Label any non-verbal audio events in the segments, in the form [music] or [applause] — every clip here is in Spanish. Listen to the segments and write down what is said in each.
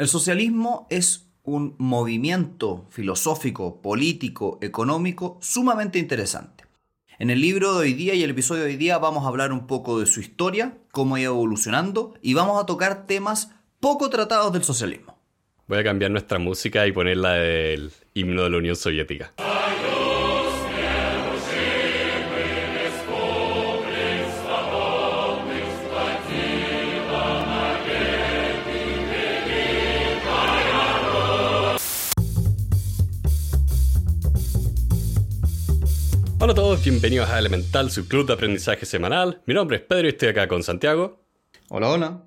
El socialismo es un movimiento filosófico, político, económico sumamente interesante. En el libro de hoy día y el episodio de hoy día vamos a hablar un poco de su historia, cómo ha ido evolucionando y vamos a tocar temas poco tratados del socialismo. Voy a cambiar nuestra música y ponerla del himno de la Unión Soviética. Hola a todos, bienvenidos a Elemental, su club de aprendizaje semanal. Mi nombre es Pedro y estoy acá con Santiago. Hola, hola.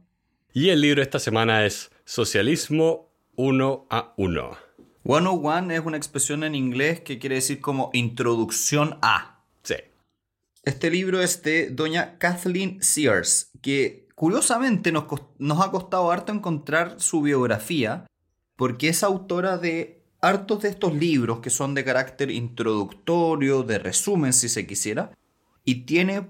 Y el libro de esta semana es Socialismo 1 a 1. 101 es una expresión en inglés que quiere decir como introducción a. Sí. Este libro es de doña Kathleen Sears, que curiosamente nos, nos ha costado harto encontrar su biografía, porque es autora de hartos de estos libros que son de carácter introductorio, de resumen si se quisiera, y tiene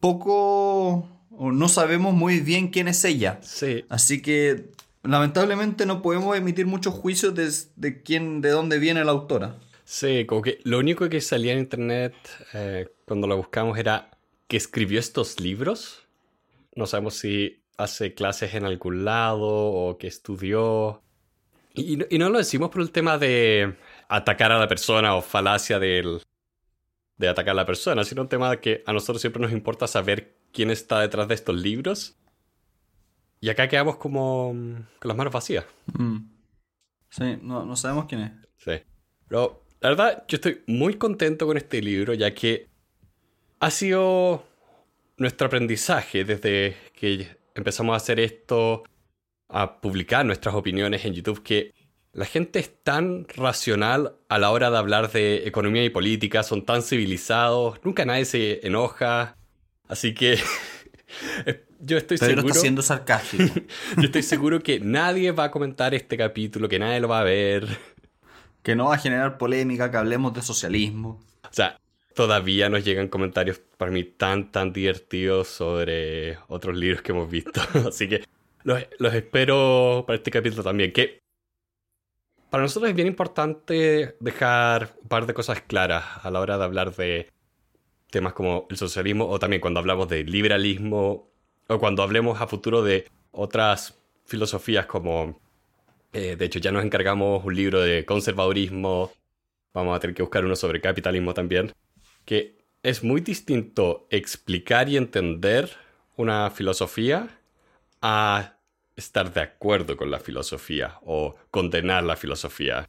poco, o no sabemos muy bien quién es ella. Sí. Así que lamentablemente no podemos emitir muchos juicios de, quién, de dónde viene la autora. Sí, como que lo único que salía en internet eh, cuando la buscamos era que escribió estos libros. No sabemos si hace clases en algún lado o que estudió. Y, no lo decimos por el tema de atacar a la persona o falacia del, de atacar a la persona, sino un tema de que a nosotros siempre nos importa saber quién está detrás de estos libros. Y acá quedamos como mm, con las manos vacías. Mm. Sí, no, no sabemos quién es. Sí. Pero la verdad, yo estoy muy contento con este libro, ya que ha sido nuestro aprendizaje desde que empezamos a hacer esto a publicar nuestras opiniones en YouTube que la gente es tan racional a la hora de hablar de economía y política, son tan civilizados, nunca nadie se enoja. Así que [laughs] yo estoy Pedro seguro. está siendo sarcástico. [laughs] yo estoy seguro que nadie va a comentar este capítulo, que nadie lo va a ver. Que no va a generar polémica, que hablemos de socialismo. O sea, todavía nos llegan comentarios para mí tan, tan divertidos sobre otros libros que hemos visto. [laughs] Así que los, espero para este capítulo también. Que para nosotros es bien importante dejar un par de cosas claras a la hora de hablar de temas como el socialismo o también cuando hablamos de liberalismo o cuando hablemos a futuro de otras filosofías como, eh, de hecho ya nos encargamos un libro de conservadurismo, vamos a tener que buscar uno sobre capitalismo también, que es muy distinto explicar y entender una filosofía a estar de acuerdo con la filosofía o condenar la filosofía.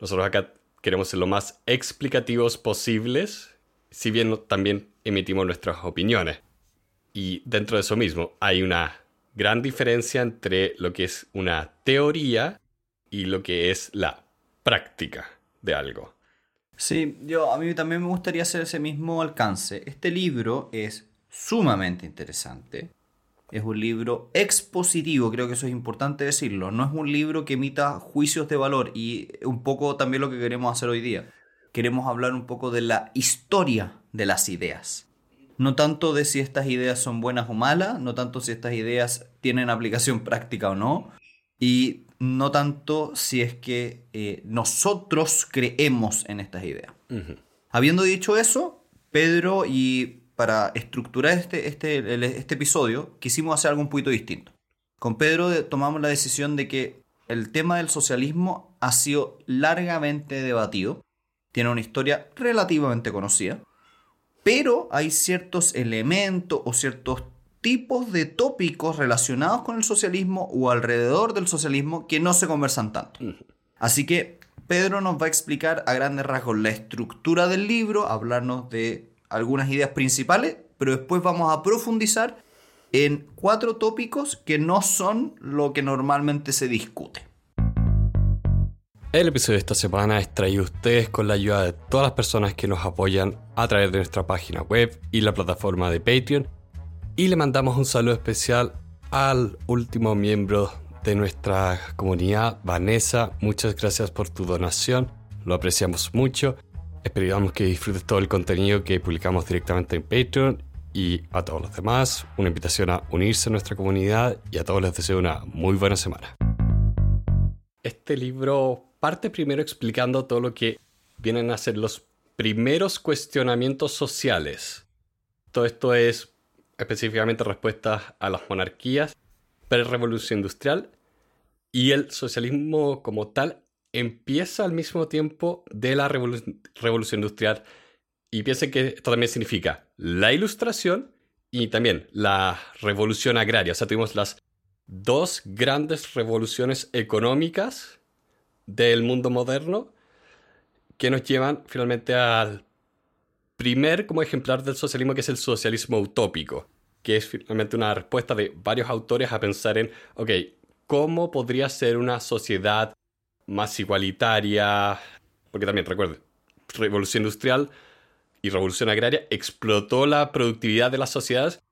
Nosotros acá queremos ser lo más explicativos posibles, si bien también emitimos nuestras opiniones. Y dentro de eso mismo hay una gran diferencia entre lo que es una teoría y lo que es la práctica de algo. Sí, yo a mí también me gustaría hacer ese mismo alcance. Este libro es sumamente interesante es un libro expositivo, creo que eso es importante decirlo. No es un libro que emita juicios de valor y un poco también lo que queremos hacer hoy día. Queremos hablar un poco de la historia de las ideas. No tanto de si estas ideas son buenas o malas, no tanto si estas ideas tienen aplicación [laughs] práctica o no, y no tanto si es que eh, nosotros creemos en estas ideas. Habiendo dicho eso, Pedro y para estructurar este, este, este episodio, quisimos hacer algo un poquito distinto. Con Pedro tomamos la decisión de que el tema del socialismo ha sido largamente debatido, tiene una historia relativamente conocida, pero hay ciertos elementos o ciertos tipos de tópicos relacionados con el socialismo o alrededor del socialismo que no se conversan tanto. Así que Pedro nos va a explicar a grandes rasgos la estructura del libro, hablarnos de algunas ideas principales, pero después vamos a profundizar en cuatro tópicos que no son lo que normalmente se discute. El episodio de esta semana es traído a ustedes con la ayuda de todas las personas que nos apoyan a través de nuestra página web y la plataforma de Patreon. Y le mandamos un saludo especial al último miembro de nuestra comunidad, Vanessa. Muchas gracias por tu donación, lo apreciamos mucho. Esperamos que disfrutes todo el contenido que publicamos directamente en Patreon y a todos los demás una invitación a unirse a nuestra comunidad y a todos les deseo una muy buena semana. este libro parte primero explicando todo lo que vienen a ser los primeros cuestionamientos sociales. Todo esto es específicamente respuestas a las monarquías, pre-revolución industrial y el socialismo como tal empieza al mismo tiempo de la revolución industrial y piensen que esto también significa la ilustración y también la revolución agraria. O sea, tuvimos las dos grandes revoluciones económicas del mundo moderno que nos llevan finalmente al primer como ejemplar del socialismo que es el socialismo utópico, que es finalmente una respuesta de varios autores a pensar en, ok, ¿cómo podría ser una sociedad más igualitaria? Porque también, recuerden, revolución industrial y revolución agraria explotó la productividad de las sociedades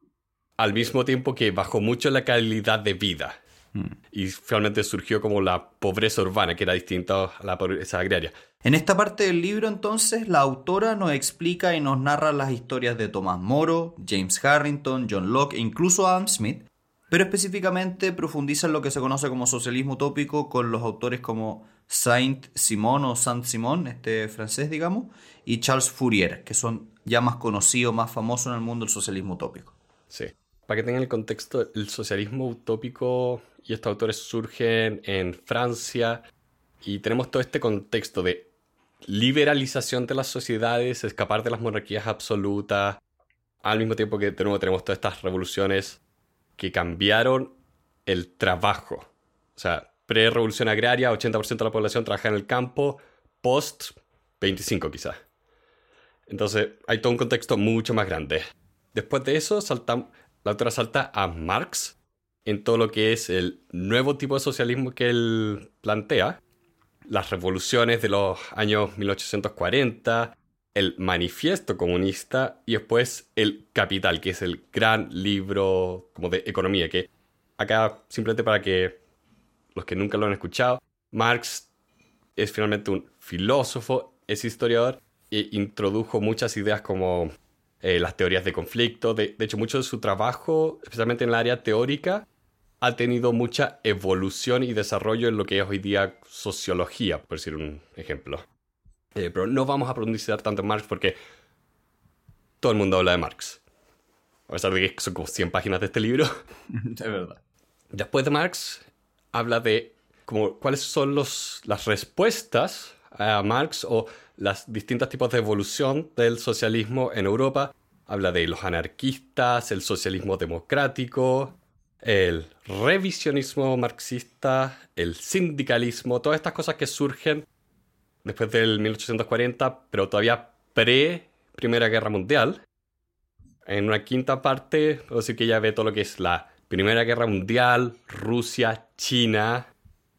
al mismo tiempo que bajó mucho la calidad de vida. Mm. Y finalmente surgió como la pobreza urbana, que era distinta a la pobreza agraria. En esta parte del libro, entonces, la autora nos explica y nos narra las historias de Tomás Moro, James Harrington, John Locke e incluso Adam Smith, pero específicamente profundiza en lo que se conoce como socialismo utópico con los autores como Saint-Simon o Saint-Simon, este francés, digamos, y Charles Fourier, que son ya más conocidos, más famosos en el mundo del socialismo utópico. Sí. Para que tengan el contexto, el socialismo utópico y estos autores surgen en Francia y tenemos todo este contexto de liberalización de las sociedades, escapar de las monarquías absolutas, al mismo tiempo que de nuevo tenemos todas estas revoluciones que cambiaron el trabajo. O sea, pre-revolución agraria, 80% de la población trabaja en el campo, post 25 quizás. Entonces hay todo un contexto mucho más grande. Después de eso, la autora salta a Marx en todo lo que es el nuevo tipo de socialismo que él plantea, las revoluciones de los años 1840, el manifiesto comunista y después el Capital, que es el gran libro como de economía, que acá simplemente para que los que nunca lo han escuchado, Marx es finalmente un filósofo, es historiador e introdujo muchas ideas como eh, las teorías de conflicto. De, hecho, mucho de su trabajo, especialmente en el área teórica, ha tenido mucha evolución y desarrollo en lo que es hoy día sociología, por decir un ejemplo. Eh, pero no vamos a profundizar tanto en Marx porque todo el mundo habla de Marx. A pesar de que son como 100 páginas de este libro. [laughs] De verdad. Después de Marx, habla de como, cuáles son los, las respuestas a Marx o los distintos tipos de evolución del socialismo en Europa. Habla de los anarquistas, el socialismo democrático, el revisionismo marxista, el sindicalismo, todas estas cosas que surgen después del 1840, pero todavía pre Primera Guerra Mundial. En una quinta parte, puedo decir que ya ve todo lo que es la Primera Guerra Mundial, Rusia, China,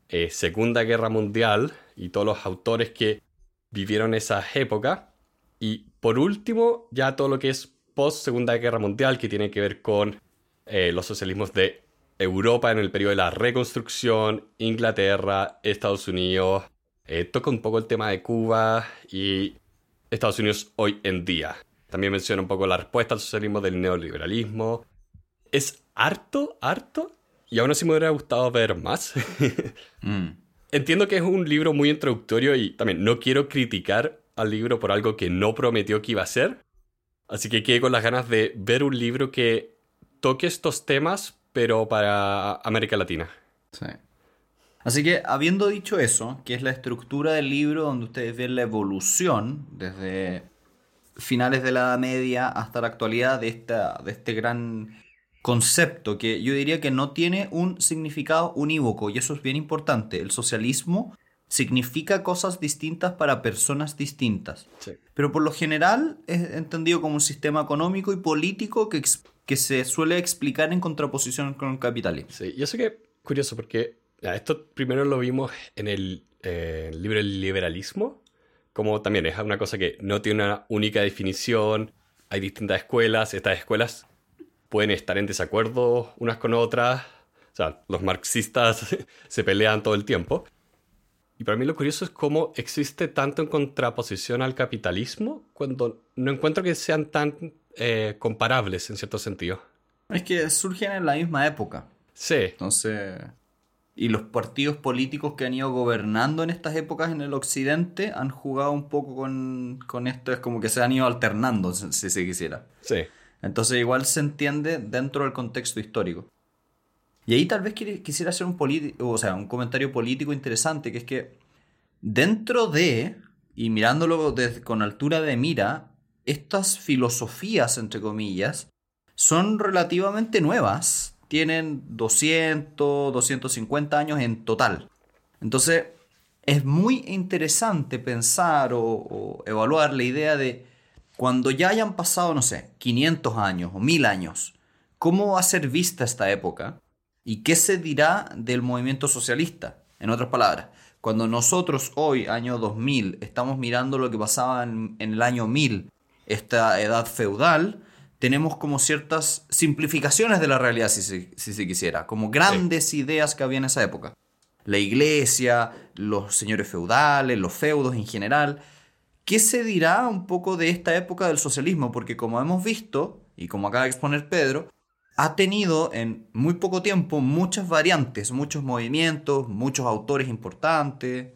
eh, Segunda Guerra Mundial y todos los autores que vivieron esa época. Y por último, ya todo lo que es post Segunda Guerra Mundial, que tiene que ver con eh, los socialismos de Europa en el periodo de la reconstrucción, Inglaterra, Estados Unidos. Eh, toca un poco el tema de Cuba y Estados Unidos hoy en día. También menciona un poco la respuesta al socialismo del neoliberalismo. Es harto, harto. Y aún así me hubiera gustado ver más. [laughs] Mm entiendo que es un libro muy introductorio y también no quiero criticar al libro por algo que no prometió que iba a ser. Así que quedé con las ganas de ver un libro que toque estos temas, pero para América Latina. Sí. Así que, habiendo dicho eso, que es la estructura del libro donde ustedes ven la evolución desde finales de la Edad Media hasta la actualidad de, esta, de este gran concepto que yo diría que no tiene un significado unívoco y eso es bien importante. El socialismo significa cosas distintas para personas distintas. Pero por lo general es entendido como un sistema económico y político que, que se suele explicar en contraposición con el capitalismo. Sí, yo sé que curioso porque esto primero lo vimos en el eh, libro El liberalismo, como también es una cosa que no tiene una única definición, hay distintas escuelas, estas escuelas pueden estar en desacuerdo unas con otras. O sea, los marxistas [laughs] se pelean todo el tiempo. Y para mí lo curioso es cómo existe tanto en contraposición al capitalismo cuando no encuentro que sean tan eh, comparables en cierto sentido. Es que surgen en la misma época. Sí. Entonces, y los partidos políticos que han ido gobernando en estas épocas en el occidente han jugado un poco con, con esto, es como que se han ido alternando, si se quisiera. Sí. Entonces igual se entiende dentro del contexto histórico. Y ahí tal vez quisiera hacer un, o sea, un comentario político interesante, que es que dentro de, y mirándolo con altura de mira, estas filosofías, entre comillas, son relativamente nuevas. Tienen 200, 250 años en total. Entonces, es muy interesante pensar o, evaluar la idea de cuando ya hayan pasado, no sé, 500 años o 1000 años, ¿cómo va a ser vista esta época? ¿Y qué se dirá del movimiento socialista? En otras palabras, cuando nosotros hoy, año 2000, estamos mirando lo que pasaba en, el año 1000, esta edad feudal, tenemos como ciertas simplificaciones de la realidad, si se, quisiera, como grandes ideas que había en esa época. La iglesia, los señores feudales, los feudos en general. ¿Qué se dirá un poco de esta época del socialismo? Porque como hemos visto, y como acaba de exponer Pedro, ha tenido en muy poco tiempo muchas variantes, muchos movimientos, muchos autores importantes.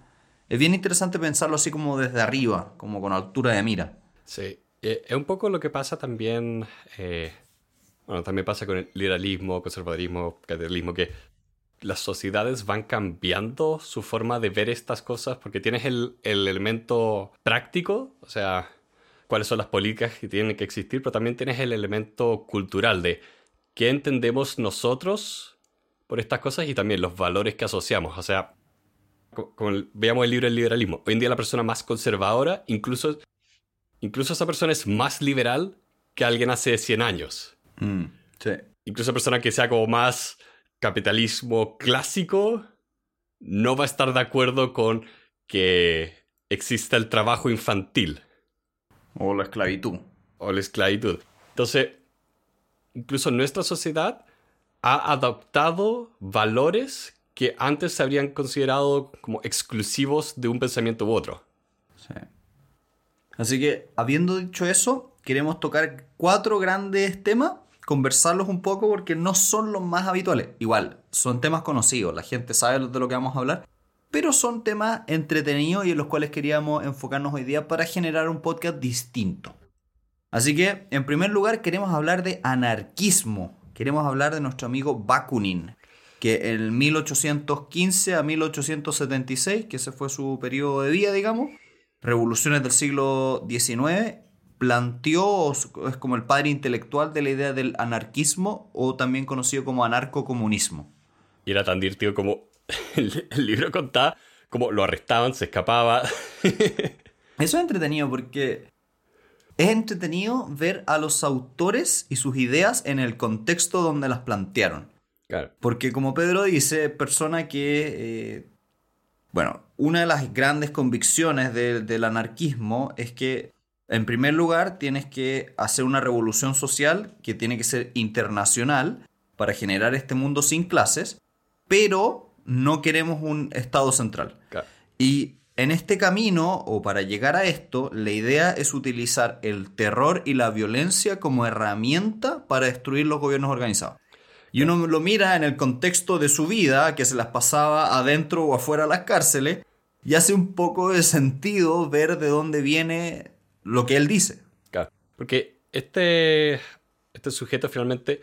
Es bien interesante pensarlo así como desde arriba, como con altura de mira. Sí, eh, es un poco lo que pasa también, eh, bueno, también pasa con el liberalismo, conservadurismo, capitalismo, que las sociedades van cambiando su forma de ver estas cosas porque tienes el, el elemento práctico, o sea, cuáles son las políticas que tienen que existir, pero también tienes el elemento cultural de qué entendemos nosotros por estas cosas y también los valores que asociamos. O sea, veamos el libro del liberalismo. Hoy en día la persona más conservadora, incluso, incluso esa persona es más liberal que alguien hace 100 años. Mm, sí. Incluso persona que sea como más capitalismo clásico, no va a estar de acuerdo con que exista el trabajo infantil. O la esclavitud. O la esclavitud. Entonces, incluso nuestra sociedad ha adoptado valores que antes se habrían considerado como exclusivos de un pensamiento u otro. Sí. Así que, habiendo dicho eso, queremos tocar cuatro grandes temas, conversarlos un poco porque no son los más habituales. Igual, son temas conocidos, la gente sabe de lo que vamos a hablar, pero son temas entretenidos y en los cuales queríamos enfocarnos hoy día para generar un podcast distinto. Así que, en primer lugar, queremos hablar de anarquismo. Queremos hablar de nuestro amigo Bakunin, que en 1815 a 1876, que ese fue su periodo de vida, digamos, revoluciones del siglo XIX, planteó, es como el padre intelectual de la idea del anarquismo o también conocido como anarcocomunismo. Y era tan divertido como [laughs] el, el libro contaba, como lo arrestaban, se escapaba. [laughs] Eso es entretenido porque es entretenido ver a los autores y sus ideas en el contexto donde las plantearon. Porque como Pedro dice, persona que... Eh, bueno, una de las grandes convicciones del anarquismo es que, en primer lugar, tienes que hacer una revolución social que tiene que ser internacional para generar este mundo sin clases, pero no queremos un Estado central. Y en este camino, o para llegar a esto, la idea es utilizar el terror y la violencia como herramienta para destruir los gobiernos organizados. Y uno lo mira en el contexto de su vida, que se las pasaba adentro o afuera de las cárceles, y hace un poco de sentido ver de dónde viene lo que él dice. Claro, porque este, este sujeto finalmente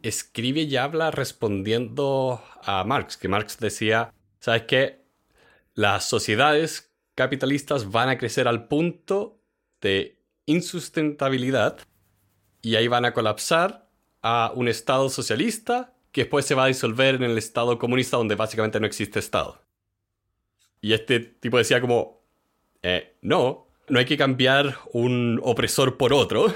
escribe y habla respondiendo a Marx, que Marx decía, ¿sabes qué? las sociedades capitalistas van a crecer al punto de insustentabilidad y ahí van a colapsar a un Estado socialista que después se va a disolver en el Estado comunista donde básicamente no existe Estado. Y este tipo decía como, eh, no, no hay que cambiar un opresor por otro.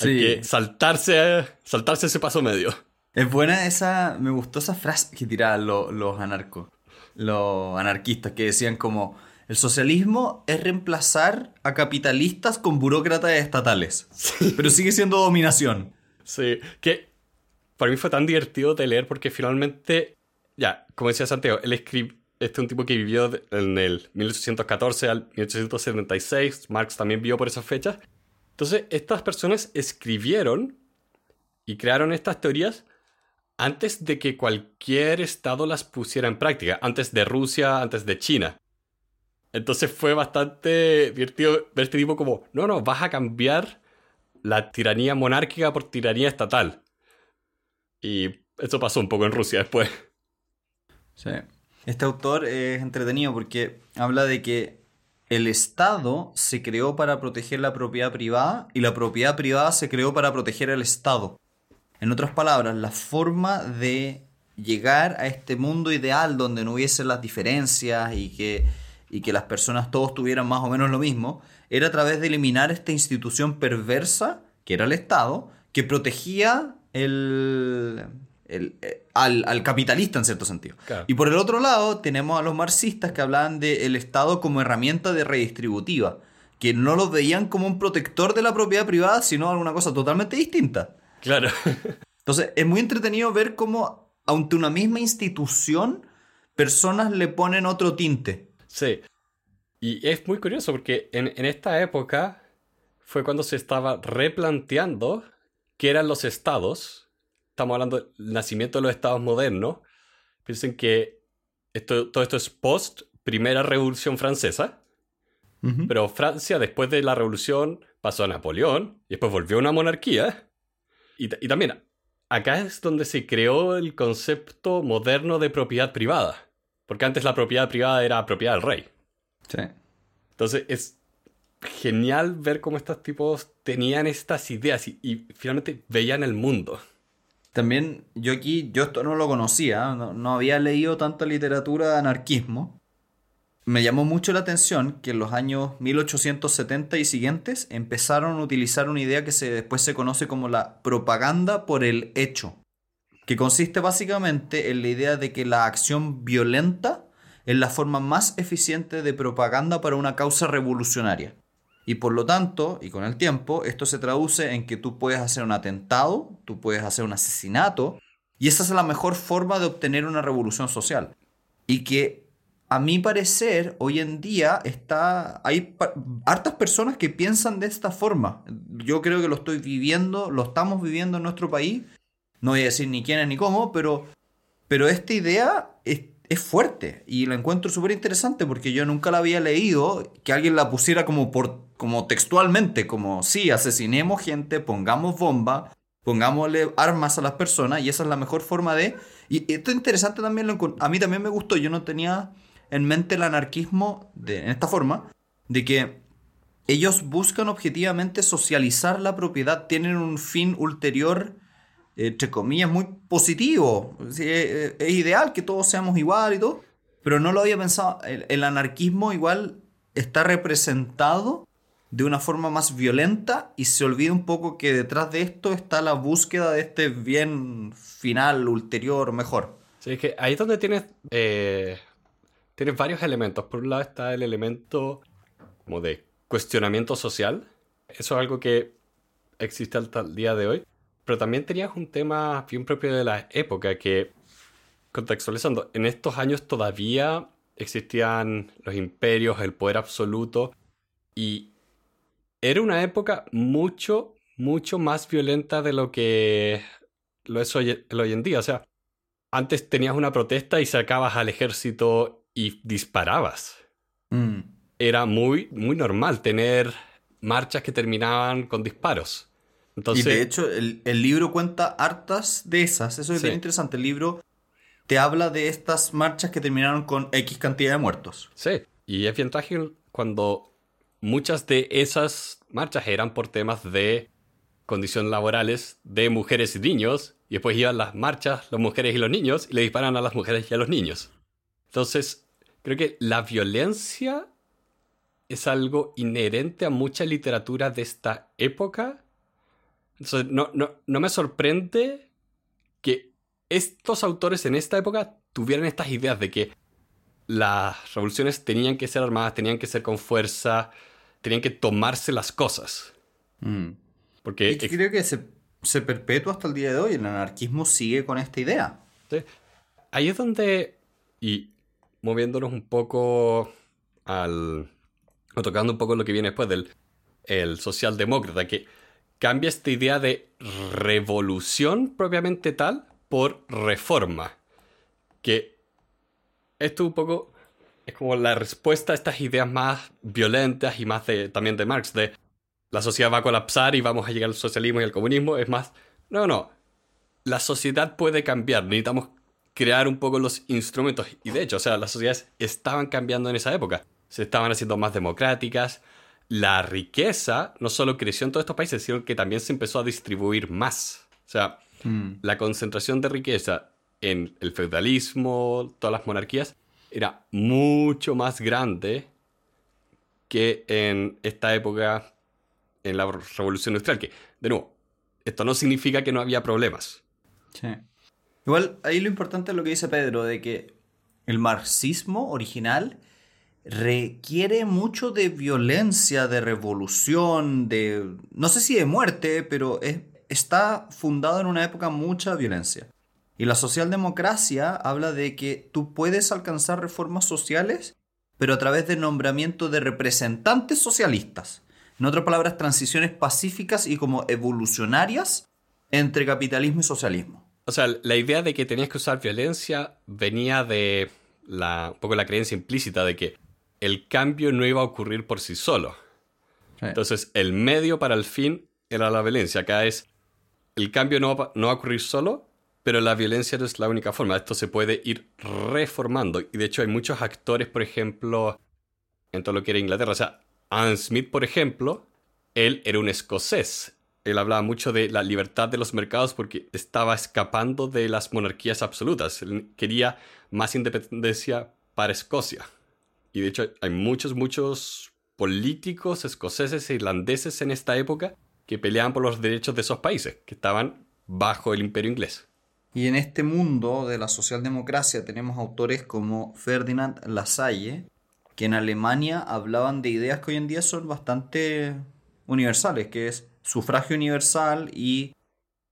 Hay que saltarse, saltarse ese paso medio. Es buena esa, me gustó esa frase que tiraban los anarcos los anarquistas que decían como el socialismo es reemplazar a capitalistas con burócratas estatales, [laughs] pero sigue siendo dominación. Sí, que para mí fue tan divertido de leer porque finalmente, ya, como decía Santiago, él escribe, este es un tipo que vivió en el 1814 al 1876, Marx también vivió por esas fechas. Entonces, estas personas escribieron y crearon estas teorías antes de que cualquier estado las pusiera en práctica, antes de Rusia, antes de China. Entonces fue bastante divertido ver este tipo como, no, no, vas a cambiar la tiranía monárquica por tiranía estatal. Y eso pasó un poco en Rusia después. Sí. Este autor es entretenido porque habla de que el Estado se creó para proteger la propiedad privada y la propiedad privada se creó para proteger al Estado. En otras palabras, la forma de llegar a este mundo ideal donde no hubiese las diferencias y que, y que las personas todos tuvieran más o menos lo mismo, era a través de eliminar esta institución perversa, que era el Estado, que protegía el, eh, al, capitalista en cierto sentido. Y por el otro lado tenemos a los marxistas que hablaban del Estado como herramienta de redistributiva, que no lo veían como un protector de la propiedad privada, sino alguna cosa totalmente distinta. Claro. Entonces es muy entretenido ver cómo ante una misma institución personas le ponen otro tinte. Sí. Y es muy curioso porque en, en esta época fue cuando se estaba replanteando qué eran los estados estamos hablando del nacimiento de los estados modernos, piensen que esto, todo esto es post Primera Revolución Francesa. Pero Francia, después de la revolución, pasó a Napoleón y después volvió a una monarquía. Y, también, acá es donde se creó el concepto moderno de propiedad privada. Porque antes la propiedad privada era propiedad del rey. Sí. Entonces es genial ver cómo estos tipos tenían estas ideas y finalmente veían el mundo. También yo aquí, yo esto no lo conocía, no, había leído tanta literatura de anarquismo. Me llamó mucho la atención que en los años 1870 y siguientes empezaron a utilizar una idea que se, después se conoce como la propaganda por el hecho, que consiste básicamente en la idea de que la acción violenta es la forma más eficiente de propaganda para una causa revolucionaria. Y por lo tanto, y con el tiempo, esto se traduce en que tú puedes hacer un atentado, tú puedes hacer un asesinato, y esa es la mejor forma de obtener una revolución social. Y que, a mi parecer, hoy en día está, hay hartas personas que piensan de esta forma. Yo creo que lo estoy viviendo, lo estamos viviendo en nuestro país. No voy a decir ni quién ni cómo, pero, pero esta idea es es fuerte y la encuentro súper interesante porque yo nunca la había leído, que alguien la pusiera como, por, como textualmente, como sí, asesinemos gente, pongamos bomba, pongámosle armas a las personas y esa es la mejor forma de... Y esto es interesante también, a mí también me gustó, yo no tenía en mente el anarquismo de, en esta forma, de que ellos buscan objetivamente socializar la propiedad, tienen un fin ulterior entre comillas, muy positivo. Es, ideal que todos seamos igual y todo, pero no lo había pensado. El, anarquismo igual está representado de una forma más violenta y se olvida un poco que detrás de esto está la búsqueda de este bien final, ulterior, mejor. Sí, es que ahí es donde tienes, eh, tienes varios elementos. Por un lado está el elemento como de cuestionamiento social. Eso es algo que existe hasta el día de hoy. Pero también tenías un tema bien propio de la época que, contextualizando, en estos años todavía existían los imperios, el poder absoluto, y era una época mucho, mucho más violenta de lo que lo es hoy, en día. O sea, antes tenías una protesta y sacabas al ejército y disparabas. Mm. Era muy, muy normal tener marchas que terminaban con disparos y de hecho, el, libro cuenta hartas de esas. Eso es bien interesante. El libro te habla de estas marchas que terminaron con X cantidad de muertos. Sí, y es bien trágico cuando muchas de esas marchas eran por temas de condiciones laborales de mujeres y niños, y después iban las marchas, las mujeres y los niños, y le disparan a las mujeres y a los niños. Entonces, creo que la violencia es algo inherente a mucha literatura de esta época no, no, me sorprende que estos autores en esta época tuvieran estas ideas de que las revoluciones tenían que ser armadas, tenían que ser con fuerza, tenían que tomarse las cosas. Mm. Porque creo que se, se, perpetúa hasta el día de hoy. El anarquismo sigue con esta idea. Ahí es donde, y moviéndonos un poco al... o tocando un poco lo que viene después del el socialdemócrata, que cambia esta idea de revolución propiamente tal, por reforma. Que esto un poco es como la respuesta a estas ideas más violentas y más también de Marx, de la sociedad va a colapsar y vamos a llegar al socialismo y al comunismo. Es más, no, no, la sociedad puede cambiar, necesitamos crear un poco los instrumentos. Y de hecho, o sea, las sociedades estaban cambiando en esa época. Se estaban haciendo más democráticas. La riqueza no solo creció en todos estos países, sino que también se empezó a distribuir más. O sea, mm. la concentración de riqueza en el feudalismo, todas las monarquías, era mucho más grande que en esta época, en la Revolución Industrial. Que, de nuevo, esto no significa que no había problemas. Sí. Igual, ahí lo importante es lo que dice Pedro, de que el marxismo original requiere mucho de violencia, de revolución, de... no sé si de muerte, pero está fundado en una época mucha violencia. Y la socialdemocracia habla de que tú puedes alcanzar reformas sociales, pero a través del nombramiento de representantes socialistas. En otras palabras, transiciones pacíficas y como evolucionarias entre capitalismo y socialismo. O sea, la idea de que tenías que usar violencia venía de un poco la creencia implícita de que el cambio no iba a ocurrir por sí solo. Entonces, el medio para el fin era la violencia. Acá es, el cambio no va, no va a ocurrir solo, pero la violencia no es la única forma. Esto se puede ir reformando. Y de hecho hay muchos actores, por ejemplo, en todo lo que era Inglaterra. O sea, Anne Smith, por ejemplo, él era un escocés él hablaba mucho de la libertad de los mercados porque estaba escapando de las monarquías absolutas. Él quería más independencia para Escocia. Y de hecho hay muchos, muchos políticos escoceses e irlandeses en esta época que peleaban por los derechos de esos países, que estaban bajo el imperio inglés. Y en este mundo de la socialdemocracia tenemos autores como Ferdinand Lasalle, que en Alemania hablaban de ideas que hoy en día son bastante universales, que es sufragio universal y,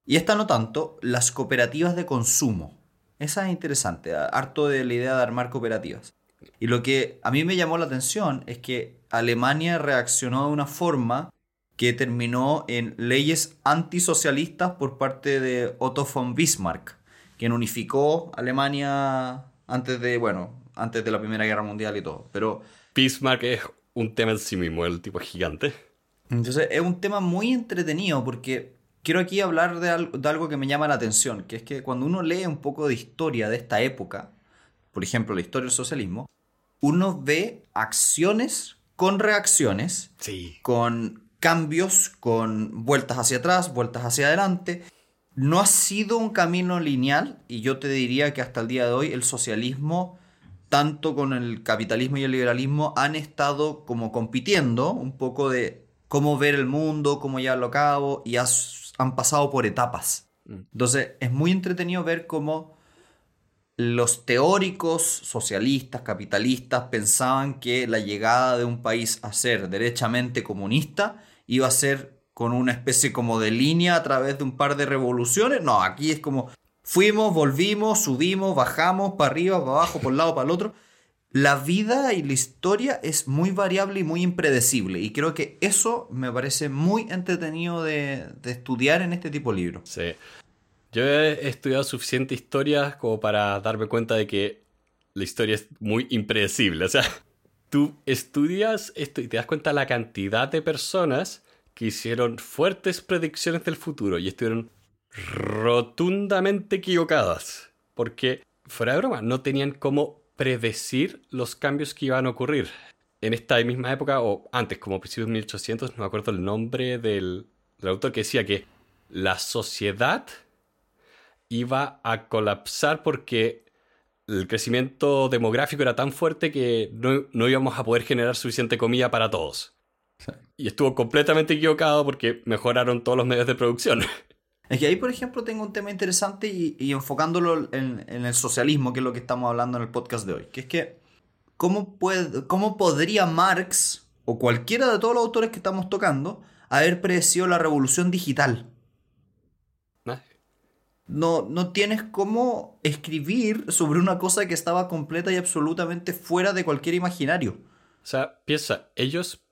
y esta no tanto, las cooperativas de consumo. Esa es interesante, harto de la idea de armar cooperativas. Y lo que a mí me llamó la atención es que Alemania reaccionó de una forma que terminó en leyes antisocialistas por parte de Otto von Bismarck, quien unificó Alemania antes de, bueno, antes de la Primera Guerra Mundial y todo. Pero Bismarck es un tema en sí mismo, el tipo gigante. Entonces es un tema muy entretenido porque quiero aquí hablar de algo, que me llama la atención, que es que cuando uno lee un poco de historia de esta época, por ejemplo la historia del socialismo, uno ve acciones con reacciones, con cambios, con vueltas hacia atrás, vueltas hacia adelante. No ha sido un camino lineal y yo te diría que hasta el día de hoy el socialismo, tanto con el capitalismo y el liberalismo, han estado como compitiendo un poco de cómo ver el mundo, cómo llevarlo a cabo y han pasado por etapas. Mm. Entonces es muy entretenido ver cómo los teóricos socialistas, capitalistas, pensaban que la llegada de un país a ser derechamente comunista iba a ser con una especie como de línea a través de un par de revoluciones. No, aquí es como fuimos, volvimos, subimos, bajamos, para arriba, para abajo, por un lado, para el otro la vida y la historia es muy variable y muy impredecible. Y creo que eso me parece muy entretenido de, estudiar en este tipo de libros. Sí. Yo he estudiado suficiente historia como para darme cuenta de que la historia es muy impredecible. [laughs] O sea, tú estudias esto y te das cuenta la cantidad de personas que hicieron fuertes predicciones del futuro y estuvieron rotundamente equivocadas. Porque, fuera de broma, no tenían cómo predecir los cambios que iban a ocurrir. En esta misma época, o antes, como principios de 1800, no me acuerdo el nombre del, autor que decía que la sociedad iba a colapsar porque el crecimiento demográfico era tan fuerte que no, íbamos a poder generar suficiente comida para todos. Y estuvo completamente equivocado porque mejoraron todos los medios de producción. Es que ahí, por ejemplo, tengo un tema interesante y, enfocándolo en, el socialismo, que es lo que estamos hablando en el podcast de hoy, que es que ¿cómo, puede, cómo podría Marx o cualquiera de todos los autores que estamos tocando haber predecido la revolución digital? No, no tienes cómo escribir sobre una cosa que estaba completa y absolutamente fuera de cualquier imaginario. O sea, piensa, ellos,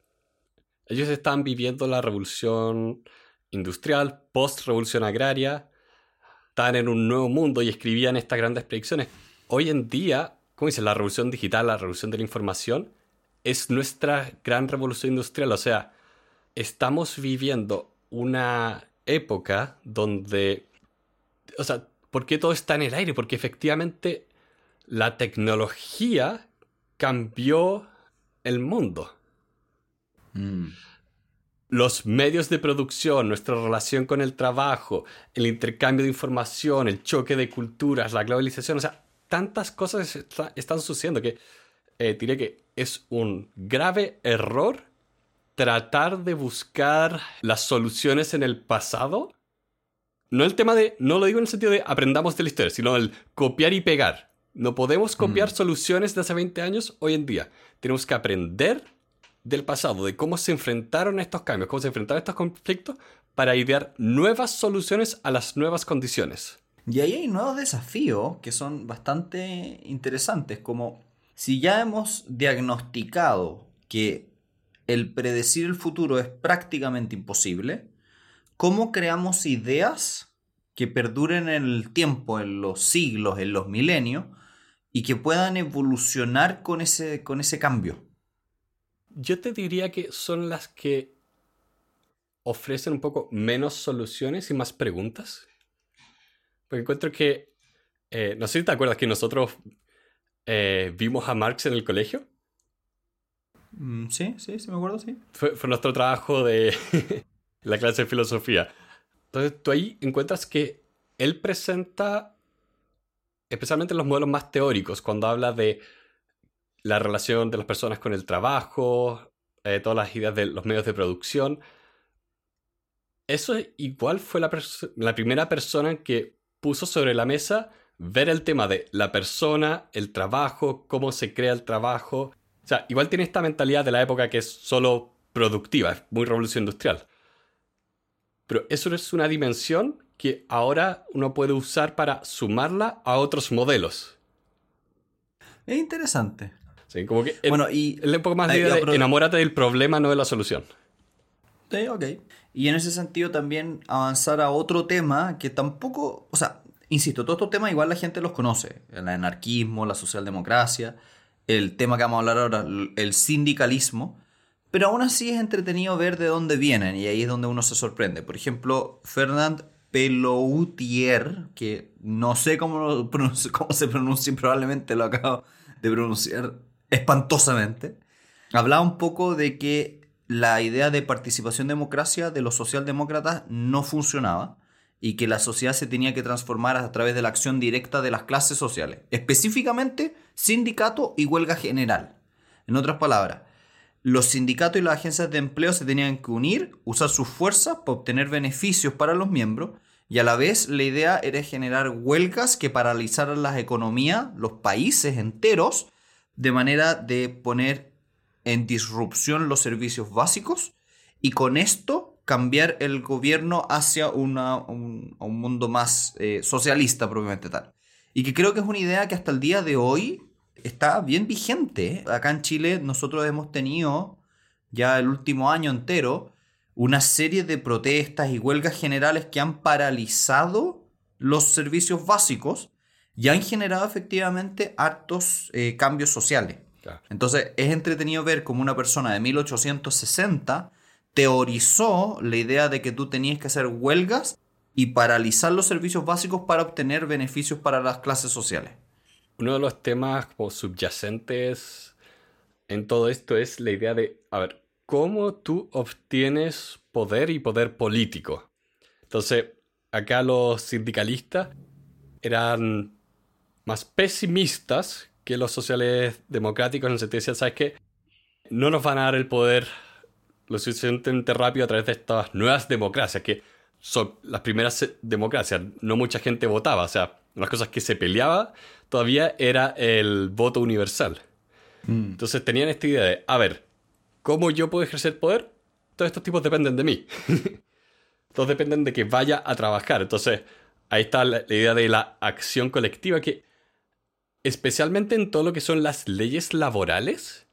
ellos están viviendo la revolución industrial, post-revolución agraria, estaban en un nuevo mundo y escribían estas grandes predicciones. Hoy en día, ¿cómo dice? La revolución digital, la revolución de la información, es nuestra gran revolución industrial. O sea, estamos viviendo una época donde, o sea, ¿por qué todo está en el aire? Porque efectivamente la tecnología cambió el mundo. Mm. Los medios de producción, nuestra relación con el trabajo, el intercambio de información, el choque de culturas, la globalización, o sea, tantas cosas están sucediendo que eh, diré que es un grave error tratar de buscar las soluciones en el pasado. No el tema de, no lo digo en el sentido de aprendamos de la historia, sino el copiar y pegar. No podemos copiar mm. soluciones de hace 20 años hoy en día. Tenemos que aprender del pasado, de cómo se enfrentaron estos cambios, cómo se enfrentaron estos conflictos, para idear nuevas soluciones a las nuevas condiciones. Y ahí hay nuevos desafíos que son bastante interesantes, como si ya hemos diagnosticado que el predecir el futuro es prácticamente imposible, ¿cómo creamos ideas que perduren en el tiempo, en los siglos, en los milenios, y que puedan evolucionar con ese, con ese cambio? Yo te diría que son las que ofrecen un poco menos soluciones y más preguntas. Porque encuentro que, eh, no sé si te acuerdas que nosotros eh, vimos a Marx en el colegio. Mm, sí, sí, sí, me acuerdo, sí. Fue, nuestro trabajo de [laughs] la clase de filosofía. Entonces tú ahí encuentras que él presenta, especialmente los modelos más teóricos, cuando habla de la relación de las personas con el trabajo, eh, todas las ideas de los medios de producción. Eso igual fue la, la primera persona que puso sobre la mesa ver el tema de la persona, el trabajo, cómo se crea el trabajo. O sea, igual tiene esta mentalidad de la época que es solo productiva, es muy revolución industrial. Pero eso es una dimensión que ahora uno puede usar para sumarla a otros modelos. Es interesante. Sí, como que bueno, y, un poco más de, enamórate del problema, no de la solución. Sí, ok. Y en ese sentido también avanzar a otro tema que tampoco, o sea, insisto, todos estos temas igual la gente los conoce. El anarquismo, la socialdemocracia, el tema que vamos a hablar ahora, el sindicalismo. Pero aún así es entretenido ver de dónde vienen y ahí es donde uno se sorprende. Por ejemplo, Fernand Peloutier, que no sé cómo, cómo se pronuncia, probablemente lo acabo de pronunciar espantosamente, hablaba un poco de que la idea de participación democracia de los socialdemócratas no funcionaba y que la sociedad se tenía que transformar a través de la acción directa de las clases sociales, específicamente sindicato y huelga general. En otras palabras, los sindicatos y las agencias de empleo se tenían que unir, usar sus fuerzas para obtener beneficios para los miembros y a la vez la idea era generar huelgas que paralizaran las economías, los países enteros, de manera de poner en disrupción los servicios básicos y con esto cambiar el gobierno hacia un, mundo más eh, socialista propiamente tal. Y que creo que es una idea que hasta el día de hoy está bien vigente. Acá en Chile nosotros hemos tenido ya el último año entero una serie de protestas y huelgas generales que han paralizado los servicios básicos y han generado efectivamente hartos eh, cambios sociales. Entonces es entretenido ver cómo una persona de 1860 teorizó la idea de que tú tenías que hacer huelgas y paralizar los servicios básicos para obtener beneficios para las clases sociales. Uno de los temas subyacentes en todo esto es la idea de, a ver, ¿cómo tú obtienes poder y poder político? Entonces, acá los sindicalistas eran más pesimistas que los sociales democráticos en el sentido de, ¿sabes qué? No nos van a dar el poder lo suficientemente rápido a través de estas nuevas democracias, que son las primeras democracias. No mucha gente votaba, o sea, las cosas que se peleaba todavía era el voto universal. Mm. Entonces tenían esta idea de, a ver, ¿cómo yo puedo ejercer poder? Todos estos tipos dependen de mí. [laughs] Todos dependen de que vaya a trabajar. Entonces, ahí está la idea de la acción colectiva que especialmente en todo lo que son las leyes laborales,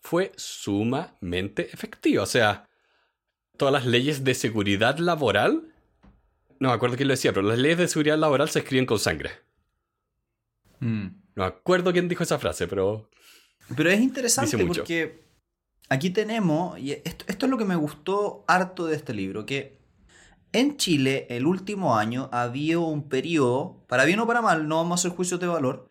fue sumamente efectiva. O sea, todas las leyes de seguridad laboral no me acuerdo quién lo decía, pero las leyes de seguridad laboral se escriben con sangre. Mm. No me acuerdo quién dijo esa frase, pero... Pero es interesante porque aquí tenemos, y esto, esto es lo que me gustó harto de este libro, que en Chile el último año había un periodo, para bien o para mal, no vamos a hacer juicios de valor,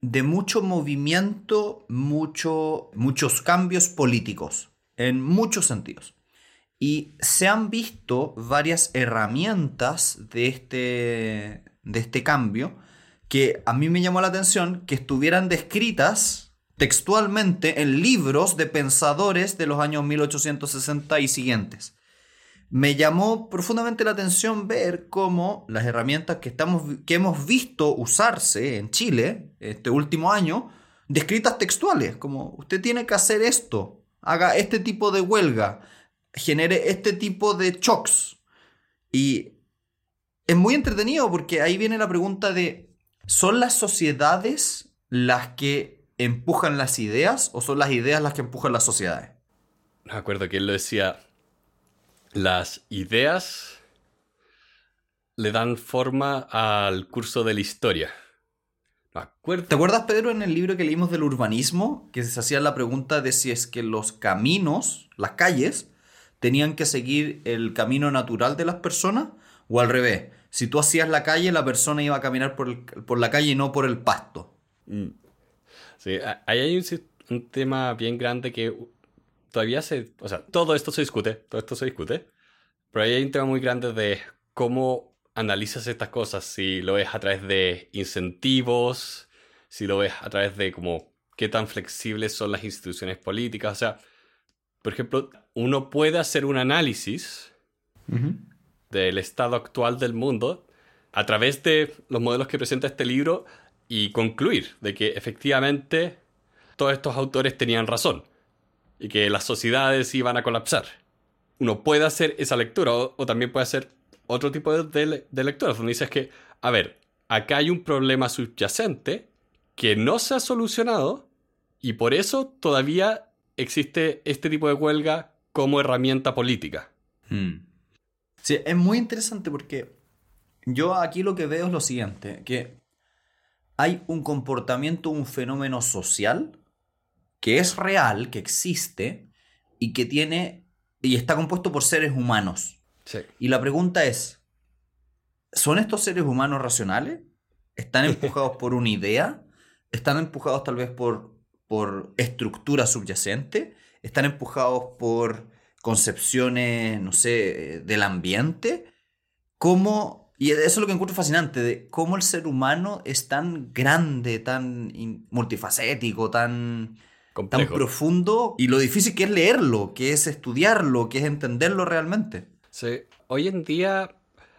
de mucho movimiento, mucho, muchos cambios políticos, en muchos sentidos. Y se han visto varias herramientas de este, de este cambio que a mí me llamó la atención que estuvieran descritas textualmente en libros de pensadores de los años 1860 y siguientes. Me llamó profundamente la atención ver cómo las herramientas que, estamos, que hemos visto usarse en Chile este último año, descritas textuales, como usted tiene que hacer esto, haga este tipo de huelga, genere este tipo de shocks. Y es muy entretenido porque ahí viene la pregunta de, ¿son las sociedades las que empujan las ideas o son las ideas las que empujan las sociedades? Me acuerdo que él lo decía, las ideas le dan forma al curso de la historia. ¿Te acuerdas, Pedro, en el libro que leímos del urbanismo, que se hacía la pregunta de si es que los caminos, las calles, tenían que seguir el camino natural de las personas o al revés. Si tú hacías la calle, la persona iba a caminar por, la calle y no por el pasto. Mm. Sí, ahí hay un, tema bien grande que todavía se... O sea, todo esto se discute, todo esto se discute, pero ahí hay un tema muy grande de cómo analizas estas cosas, si lo ves a través de incentivos, si lo ves a través de como qué tan flexibles son las instituciones políticas, o sea, por ejemplo, uno puede hacer un análisis del estado actual del mundo a través de los modelos que presenta este libro y concluir de que efectivamente todos estos autores tenían razón y que las sociedades iban a colapsar. Uno puede hacer esa lectura o, también puede hacer otro tipo de, de lecturas donde dices que, a ver, acá hay un problema subyacente que no se ha solucionado y por eso todavía existe este tipo de huelga como herramienta política. Hmm. Sí, es muy interesante porque yo aquí lo que veo es lo siguiente, que hay un comportamiento, un fenómeno social que es real, que existe y que tiene y está compuesto por seres humanos. Y la pregunta es, ¿son estos seres humanos racionales? ¿Están [laughs] empujados por una idea? ¿Están empujados tal vez por por estructura subyacente, están empujados por concepciones, no sé, del ambiente, cómo, y eso es lo que encuentro fascinante, de cómo el ser humano es tan grande, tan multifacético, tan, tan profundo, y lo difícil que es leerlo, que es estudiarlo, que es entenderlo realmente. Sí, hoy en día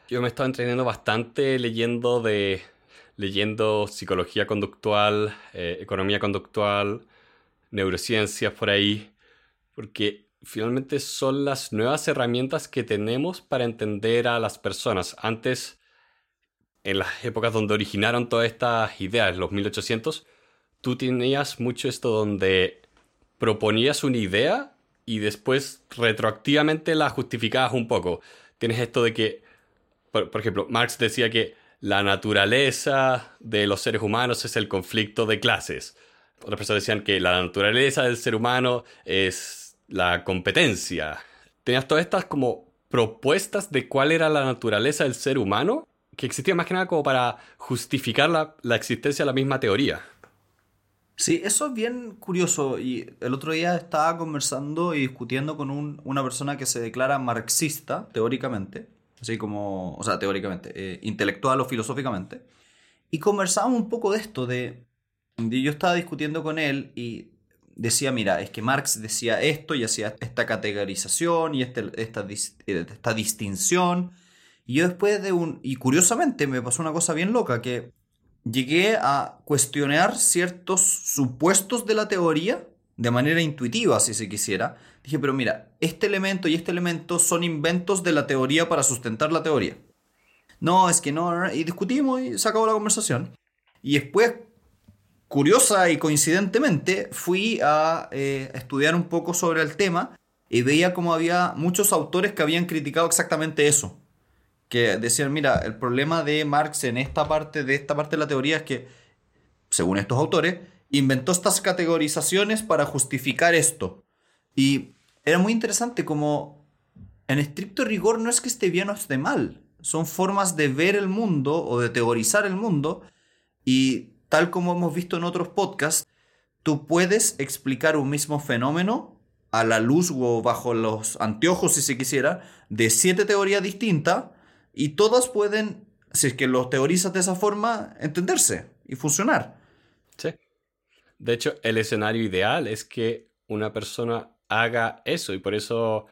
yo me he estado entrenando bastante leyendo de leyendo psicología conductual, eh, economía conductual, neurociencias por ahí, porque finalmente son las nuevas herramientas que tenemos para entender a las personas. Antes, en las épocas donde originaron todas estas ideas, los 1800, tú tenías mucho esto donde proponías una idea y después retroactivamente la justificabas un poco. Tienes esto de que, por ejemplo, Marx decía que la naturaleza de los seres humanos es el conflicto de clases. Otras personas decían que la naturaleza del ser humano es la competencia. Tenías todas estas como propuestas de cuál era la naturaleza del ser humano que existían más que nada como para justificar la, existencia de la misma teoría. Sí, eso es bien curioso. Y el otro día estaba conversando y discutiendo con una persona que se declara marxista, teóricamente, así como, o sea, teóricamente, eh, intelectual o filosóficamente. Y conversábamos un poco de esto, de, yo estaba discutiendo con él y decía, mira, es que Marx decía esto y hacía esta categorización y este, esta, eh, esta distinción. Y yo después de un... Y curiosamente me pasó una cosa bien loca, que llegué a cuestionar ciertos supuestos de la teoría de manera intuitiva, si se quisiera, Dije, pero mira, este elemento y este elemento son inventos de la teoría para sustentar la teoría. No, es que no, y discutimos y se acabó la conversación. Y después, curiosa y coincidentemente, fui a eh, estudiar un poco sobre el tema y veía como había muchos autores que habían criticado exactamente eso. que decían, mira, el problema de Marx en esta parte, de esta parte de la teoría es que, según estos autores, inventó estas categorizaciones para justificar esto. Y era muy interesante como, en estricto rigor, no es que esté bien o esté mal, son formas de ver el mundo o de teorizar el mundo y tal como hemos visto en otros podcasts, tú puedes explicar un mismo fenómeno a la luz o bajo los anteojos, si se quisiera, de siete teorías distintas y todas pueden, si es que los teorizas de esa forma, entenderse y funcionar. Sí. De hecho, el escenario ideal es que una persona haga eso. Y por eso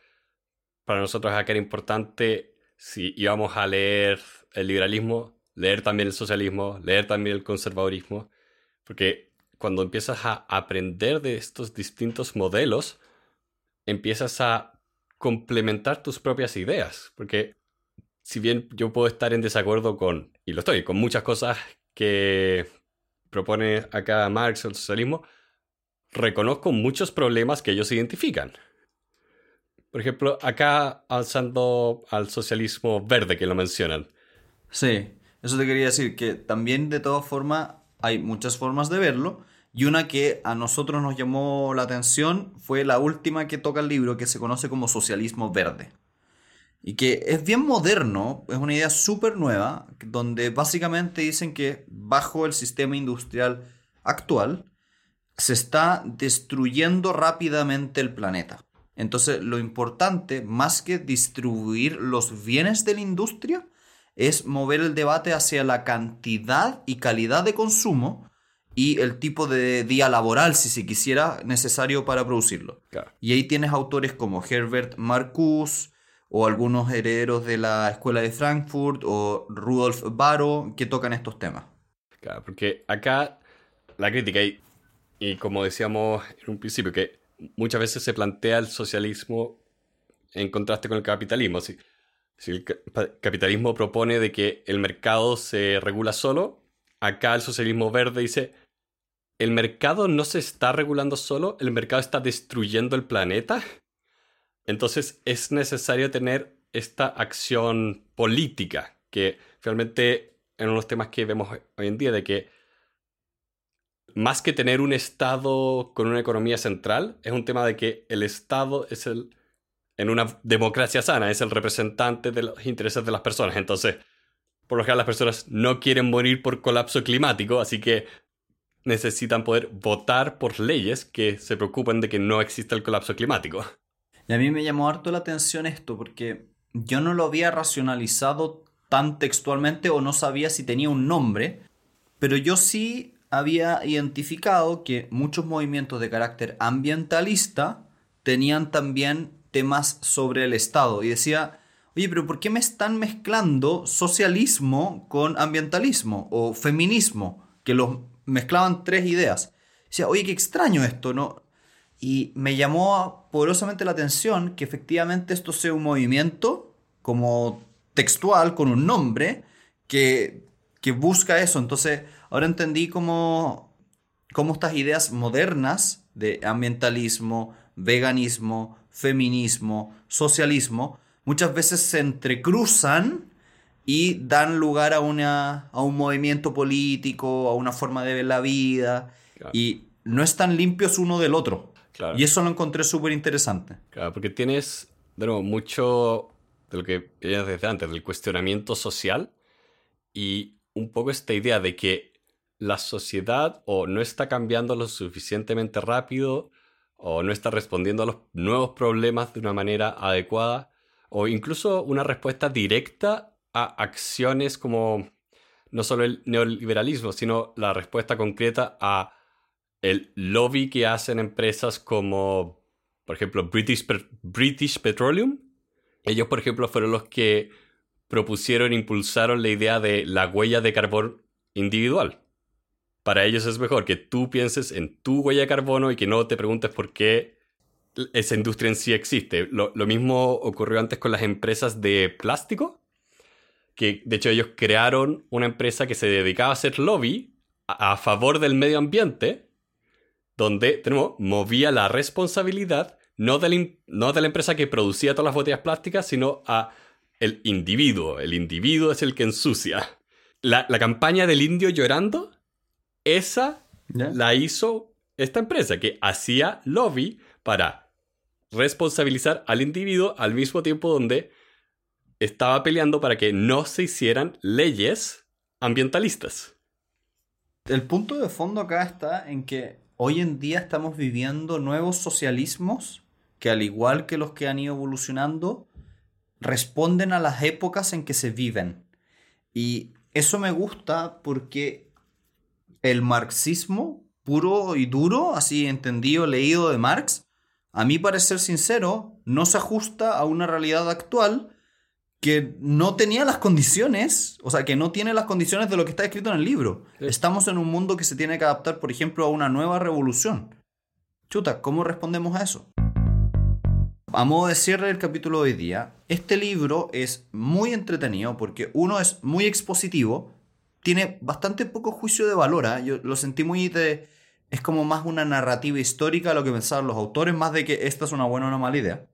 para nosotros acá era importante si íbamos a leer el liberalismo, leer también el socialismo, leer también el conservadurismo, porque cuando empiezas a aprender de estos distintos modelos, empiezas a complementar tus propias ideas, porque si bien yo puedo estar en desacuerdo con, y lo estoy, con muchas cosas que propone acá Marx o el socialismo, reconozco muchos problemas que ellos identifican. Por ejemplo, acá alzando al socialismo verde que lo mencionan. Sí, eso te quería decir, que también de todas formas hay muchas formas de verlo, y una que a nosotros nos llamó la atención fue la última que toca el libro, que se conoce como socialismo verde. Y que es bien moderno, es una idea súper nueva, donde básicamente dicen que bajo el sistema industrial actual se está destruyendo rápidamente el planeta. Entonces, lo importante, más que distribuir los bienes de la industria, es mover el debate hacia la cantidad y calidad de consumo y el tipo de día laboral, si se quisiera, necesario para producirlo. Y ahí tienes autores como Herbert Marcuse o algunos herederos de la Escuela de Frankfurt o Rudolf Barrow que tocan estos temas. Claro, porque acá la crítica, y, y como decíamos en un principio, que muchas veces se plantea el socialismo en contraste con el capitalismo. Si, si el capitalismo propone de que el mercado se regula solo, acá el socialismo verde dice, el mercado no se está regulando solo, el mercado está destruyendo el planeta. Entonces es necesario tener esta acción política, que realmente en uno de los temas que vemos hoy en día, de que más que tener un Estado con una economía central, es un tema de que el Estado es el, en una democracia sana, es el representante de los intereses de las personas. Entonces, por lo general las personas no quieren morir por colapso climático, así que necesitan poder votar por leyes que se preocupen de que no exista el colapso climático. Y a mí me llamó harto la atención esto, porque yo no lo había racionalizado tan textualmente o no sabía si tenía un nombre, pero yo sí había identificado que muchos movimientos de carácter ambientalista tenían también temas sobre el Estado y decía, oye, pero ¿por qué me están mezclando socialismo con ambientalismo o feminismo? Que los mezclaban tres ideas. Decía, oye, qué extraño esto, ¿no? Y me llamó poderosamente la atención que efectivamente esto sea un movimiento como textual, con un nombre, que, que busca eso. Entonces, ahora entendí cómo, cómo estas ideas modernas de ambientalismo, veganismo, feminismo, socialismo, muchas veces se entrecruzan y dan lugar a, una, a un movimiento político, a una forma de ver la vida, y no están limpios uno del otro. Y eso lo encontré súper interesante. Claro, porque tienes, de nuevo, mucho de lo que veías desde antes, del cuestionamiento social, y un poco esta idea de que la sociedad o no está cambiando lo suficientemente rápido o no está respondiendo a los nuevos problemas de una manera adecuada o incluso una respuesta directa a acciones como no solo el neoliberalismo, sino la respuesta concreta a el lobby que hacen empresas como, por ejemplo, British, British Petroleum. Ellos, por ejemplo, fueron los que propusieron, impulsaron la idea de la huella de carbón individual para ellos es mejor que tú pienses en tu huella de carbono y que no te preguntes por qué esa industria en sí existe. Lo, mismo ocurrió antes con las empresas de plástico, que de hecho ellos crearon una empresa que se dedicaba a hacer lobby a, favor del medio ambiente, donde tenemos, movía la responsabilidad no de, la, no de la empresa que producía todas las botellas plásticas, sino a el individuo. El individuo es el que ensucia. La, la campaña del indio llorando, esa ¿Ya? la hizo esta empresa que hacía lobby para responsabilizar al individuo al mismo tiempo donde estaba peleando para que no se hicieran leyes ambientalistas. El punto de fondo acá está en que hoy en día estamos viviendo nuevos socialismos que al igual que los que han ido evolucionando, responden a las épocas en que se viven. Y eso me gusta porque el marxismo puro y duro, así entendido, leído de Marx, a mí parecer sincero, no se ajusta a una realidad actual que no tenía las condiciones, o sea, que no tiene las condiciones de lo que está escrito en el libro. Sí. Estamos en un mundo que se tiene que adaptar, por ejemplo, a una nueva revolución. Chuta, ¿cómo respondemos a eso? A modo de cierre del capítulo de hoy día, este libro es muy entretenido porque uno es muy expositivo, tiene bastante poco juicio de valor, ¿ah? yo lo sentí muy de... Es como más una narrativa histórica lo que pensaban los autores, más de que esta es una buena o una mala idea.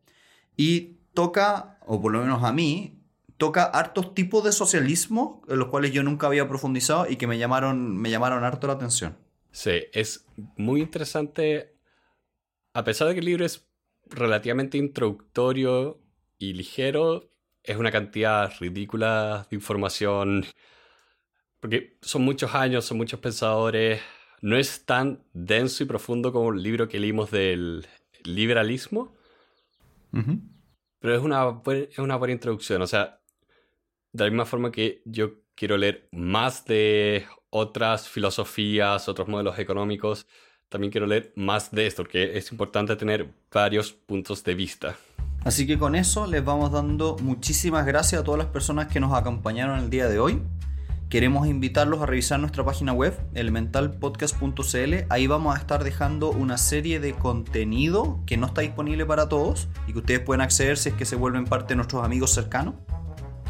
Y toca, o por lo menos a mí, toca hartos tipos de socialismo en los cuales yo nunca había profundizado y que me llamaron, me llamaron harto la atención. Sí, es muy interesante. A pesar de que el libro es relativamente introductorio y ligero, es una cantidad ridícula de información. Porque son muchos años, son muchos pensadores. No es tan denso y profundo como el libro que leímos del liberalismo, pero es una, es una buena introducción. O sea, de la misma forma que yo quiero leer más de otras filosofías, otros modelos económicos, también quiero leer más de esto, porque es importante tener varios puntos de vista. Así que con eso les vamos dando muchísimas gracias a todas las personas que nos acompañaron el día de hoy. Queremos invitarlos a revisar nuestra página web, elementalpodcast.cl. Ahí vamos a estar dejando una serie de contenido que no está disponible para todos y que ustedes pueden acceder si es que se vuelven parte de nuestros amigos cercanos.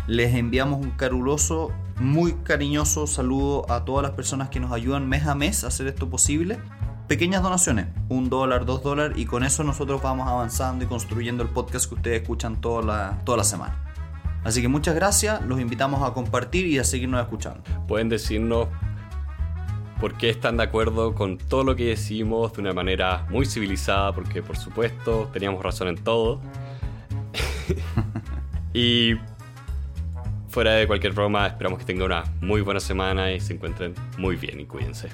Les enviamos un caruloso, muy cariñoso saludo a todas las personas que nos ayudan mes a mes a hacer esto posible. Pequeñas donaciones, un dólar, dos dólares, y con eso nosotros vamos avanzando y construyendo el podcast que ustedes escuchan toda la, toda la semana. Así que muchas gracias, los invitamos a compartir y a seguirnos escuchando. Pueden decirnos por qué están de acuerdo con todo lo que decimos de una manera muy civilizada, porque por supuesto teníamos razón en todo. [laughs] y fuera de cualquier broma, esperamos que tengan una muy buena semana y se encuentren muy bien y cuídense.